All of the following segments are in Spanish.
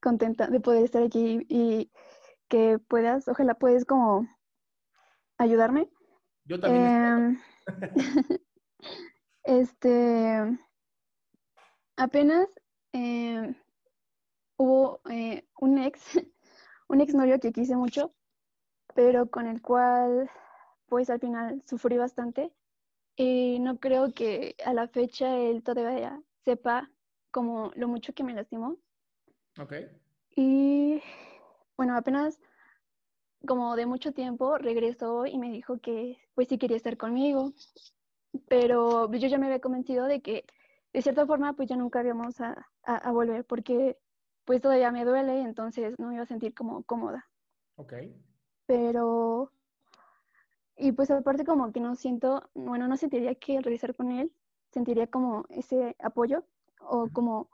contenta de poder estar aquí y que puedas, ojalá puedes como ayudarme. Yo también. Eh, este, apenas eh, hubo eh, un ex, un exnovio que quise mucho, pero con el cual pues al final sufrí bastante y no creo que a la fecha él todavía sepa como lo mucho que me lastimó. Ok. Y bueno, apenas como de mucho tiempo regresó y me dijo que pues sí quería estar conmigo, pero yo ya me había convencido de que de cierta forma pues ya nunca íbamos a, a, a volver porque pues todavía me duele entonces no me iba a sentir como cómoda. Ok. Pero, y pues aparte como que no siento, bueno, no sentiría que regresar con él, sentiría como ese apoyo o como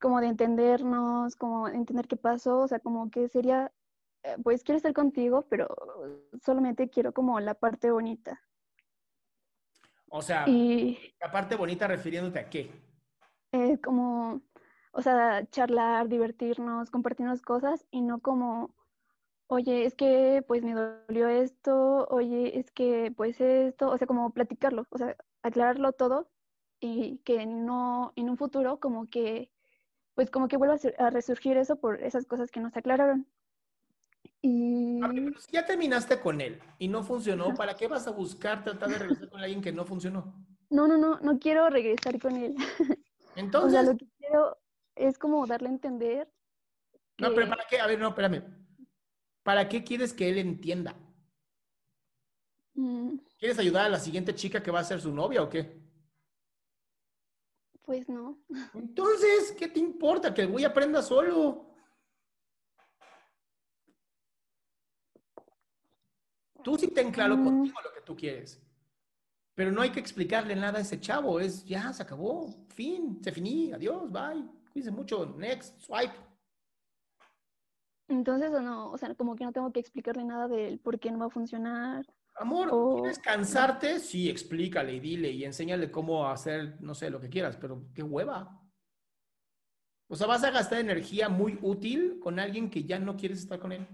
como de entendernos, como de entender qué pasó, o sea, como que sería, eh, pues quiero estar contigo, pero solamente quiero como la parte bonita. O sea, Y la parte bonita refiriéndote a qué. eh, como, o sea, charlar, divertirnos, compartirnos cosas y no como, oye, es que pues me dolió esto, oye, es que pues esto, o sea, como platicarlo, o sea, aclararlo todo y que no, en un futuro como que pues como que vuelva a, sur- a resurgir eso por esas cosas que no se aclararon. Y A ver, pero si ya terminaste con él y no funcionó, ¿para qué vas a buscar tratar de regresar con alguien que no funcionó? no, no, no, no quiero regresar con él. O sea, Entonces, lo que quiero es como darle a entender no, pero ¿para qué? A ver, no, espérame. ¿Para qué quieres que él entienda? mm, ¿Quieres ayudar a la siguiente chica que va a ser su novia o qué? Pues no. Entonces, ¿qué te importa? Que el güey aprenda solo. Tú sí ten claro Mm. contigo lo que tú quieres. Pero no hay que explicarle nada a ese chavo. Es ya, se acabó. Fin, se finí. Adiós, bye. Cuídense mucho. Next, swipe. Entonces, o no, o sea, como que no tengo que explicarle nada del por qué no va a funcionar. Amor, O- ¿quieres cansarte? Sí, explícale y dile y enséñale cómo hacer, no sé, lo que quieras, pero qué hueva. O sea, vas a gastar energía muy útil con alguien que ya no quieres estar con él.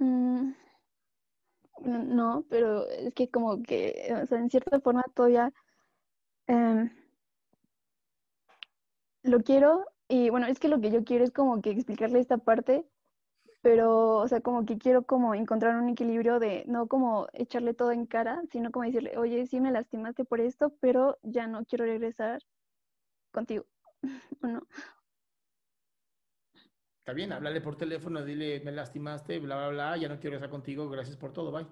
Mm, no, no, pero es que como que, o sea, en cierta forma todavía em, lo quiero y bueno, es que lo que yo quiero es como que explicarle esta parte, pero, o sea, como que quiero como encontrar un equilibrio de no como echarle todo en cara, sino como decirle, oye, sí me lastimaste por esto, pero ya no quiero regresar contigo, ¿o no? Está bien, háblale por teléfono, dile, me lastimaste, bla, bla, bla, ya no quiero estar contigo, gracias por todo, bye.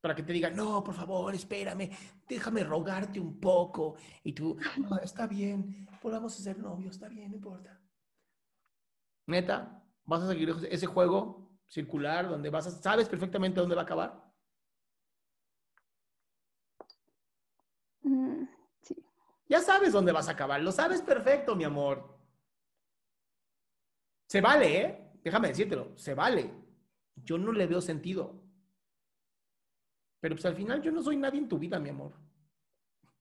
para que te diga, no, por favor, espérame, déjame rogarte un poco. Y tú, "Ah, está bien, podamos ser novios, está bien, no importa. Neta, vas a seguir ese juego circular donde vas a, sabes perfectamente dónde va a acabar. Mm, sí. Ya sabes dónde vas a acabar, lo sabes perfecto, mi amor. Se vale, ¿eh? Déjame decírtelo, se vale. Yo no le veo sentido. Pero pues al final yo no soy nadie en tu vida, mi amor.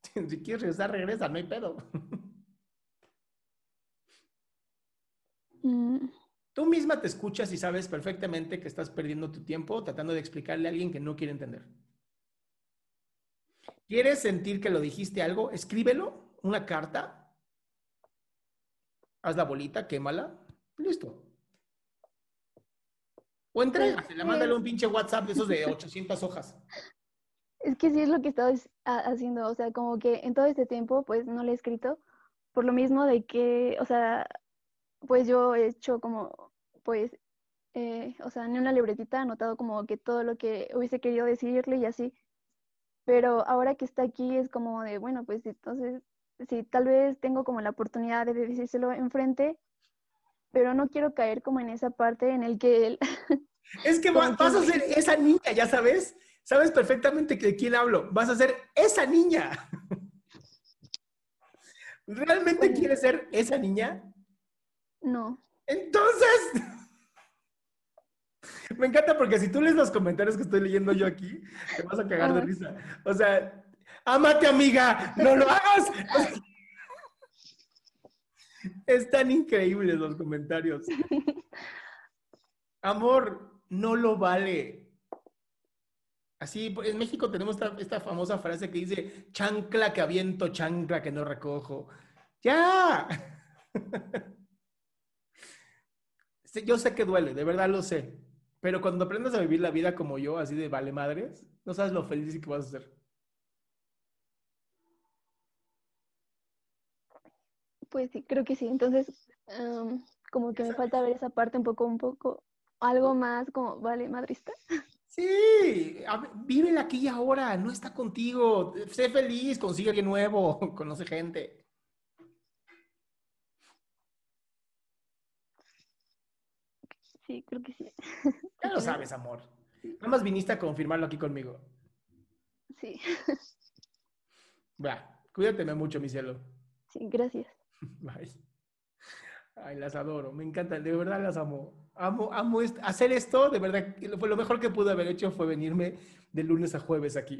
Si quieres regresar, regresa, no hay pedo. Mm, Tú misma te escuchas y sabes perfectamente que estás perdiendo tu tiempo tratando de explicarle a alguien que no quiere entender. ¿Quieres sentir que lo dijiste algo? Escríbelo, una carta. Haz la bolita, quémala. Listo. O entrégasela, mándale un pinche WhatsApp de esos de 800 hojas. Es que sí es lo que he estado es- ha- haciendo, o sea, como que en todo este tiempo, pues no le he escrito, por lo mismo de que, o sea, pues yo he hecho como, pues, eh, o sea, en una libretita anotado como que todo lo que hubiese querido decirle y así, pero ahora que está aquí es como de, bueno, pues entonces, sí, tal vez tengo como la oportunidad de decírselo enfrente, pero no quiero caer como en esa parte en el que él, Es que vas a ser esa niña, ya sabes. Sabes perfectamente de quién hablo. Vas a ser esa niña. ¿Realmente Bueno. quieres ser esa niña? No. Entonces, me encanta porque si tú lees los comentarios que estoy leyendo yo aquí, te vas a cagar de risa. O sea, amate amiga, no lo hagas. Están increíbles los comentarios. Amor, no lo vale. Así, en México tenemos esta, esta famosa frase que dice, chancla que aviento, chancla que no recojo. ¡Ya! Sí, Yo sé que duele, de verdad lo sé. Pero cuando aprendas a vivir la vida como yo, así de vale madres, no sabes lo feliz que vas a ser. Pues sí, creo que sí. Entonces, am, como que me falta ver esa parte un poco, un poco, algo más como, vale, madrista. Sí, vive aquí y ahora, no está contigo. Sé feliz, consigue alguien nuevo, conoce gente. Sí, creo que sí. Ya lo sabes, amor. Nada más viniste a confirmarlo aquí conmigo. Sí, Va, cuídateme mucho, mi cielo. sí, gracias. Bye. Ay, las adoro, me encantan, de verdad las amo. Amo, amo est- hacer esto, de verdad, fue lo mejor que pude haber hecho fue venirme de lunes a jueves aquí.